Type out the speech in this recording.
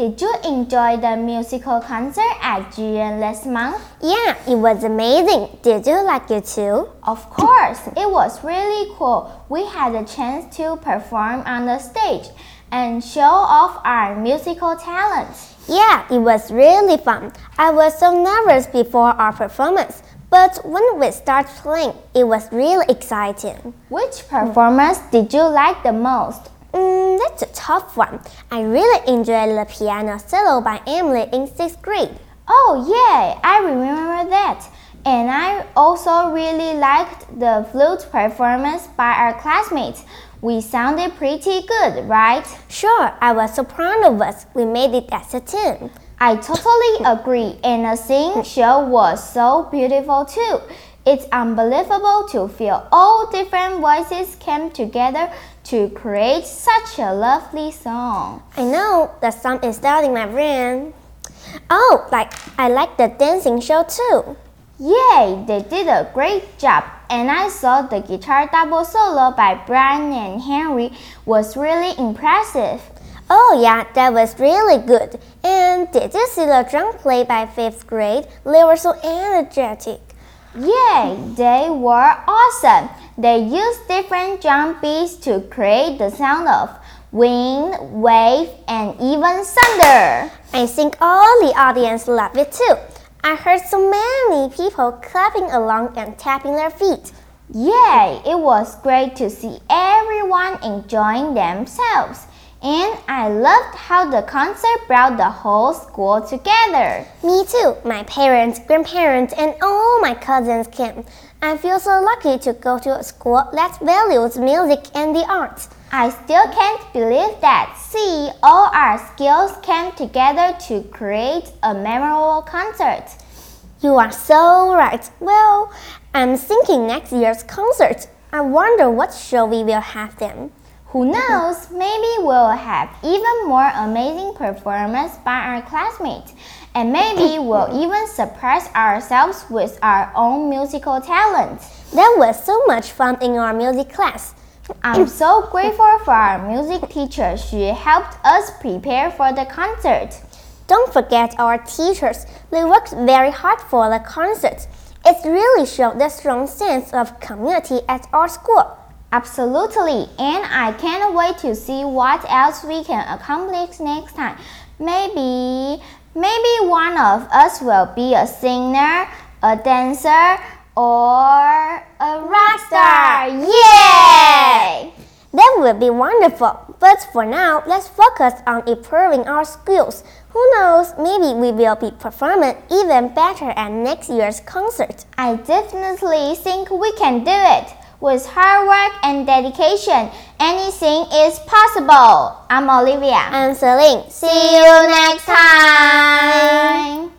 did you enjoy the musical concert at Julian last month? Yeah, it was amazing. Did you like it too? Of course, it was really cool. We had a chance to perform on the stage and show off our musical talents. Yeah, it was really fun. I was so nervous before our performance, but when we started playing, it was really exciting. Which performance did you like the most? Tough one. I really enjoyed the piano solo by Emily in sixth grade. Oh, yeah, I remember that. And I also really liked the flute performance by our classmates. We sounded pretty good, right? Sure, I was so proud of us. We made it as a team. I totally agree, and the singing show was so beautiful too. It's unbelievable to feel all different voices came together to create such a lovely song. I know, the song is starting my brain. Oh, like I like the dancing show too. Yay, they did a great job. And I saw the guitar double solo by Brian and Henry was really impressive. Oh yeah, that was really good. And did you see the drum play by fifth grade? They were so energetic. Yay, they were awesome. They used different drum beats to create the sound of wind, wave, and even thunder. I think all the audience loved it too. I heard so many people clapping along and tapping their feet. Yay, it was great to see everyone enjoying themselves. And I loved how the concert brought the whole school together. Me too. My parents, grandparents, and all my cousins came. I feel so lucky to go to a school that values music and the arts. I still can't believe that. See, all our skills came together to create a memorable concert. You are so right. Well, I'm thinking next year's concert. I wonder what show we will have then. Who knows? Maybe we'll have even more amazing performance by our classmates. And maybe we'll even surprise ourselves with our own musical talents. That was so much fun in our music class. I'm so grateful for our music teacher. She helped us prepare for the concert. Don't forget our teachers. They worked very hard for the concert. It really showed the strong sense of community at our school. Absolutely, and I can't wait to see what else we can accomplish next time. Maybe, maybe one of us will be a singer, a dancer, or a rock star. Yay! That would be wonderful. But for now, let's focus on improving our skills. Who knows, maybe we will be performing even better at next year's concert. I definitely think we can do it. With hard work and dedication, anything is possible. I'm Olivia. I'm Celine. See you next time.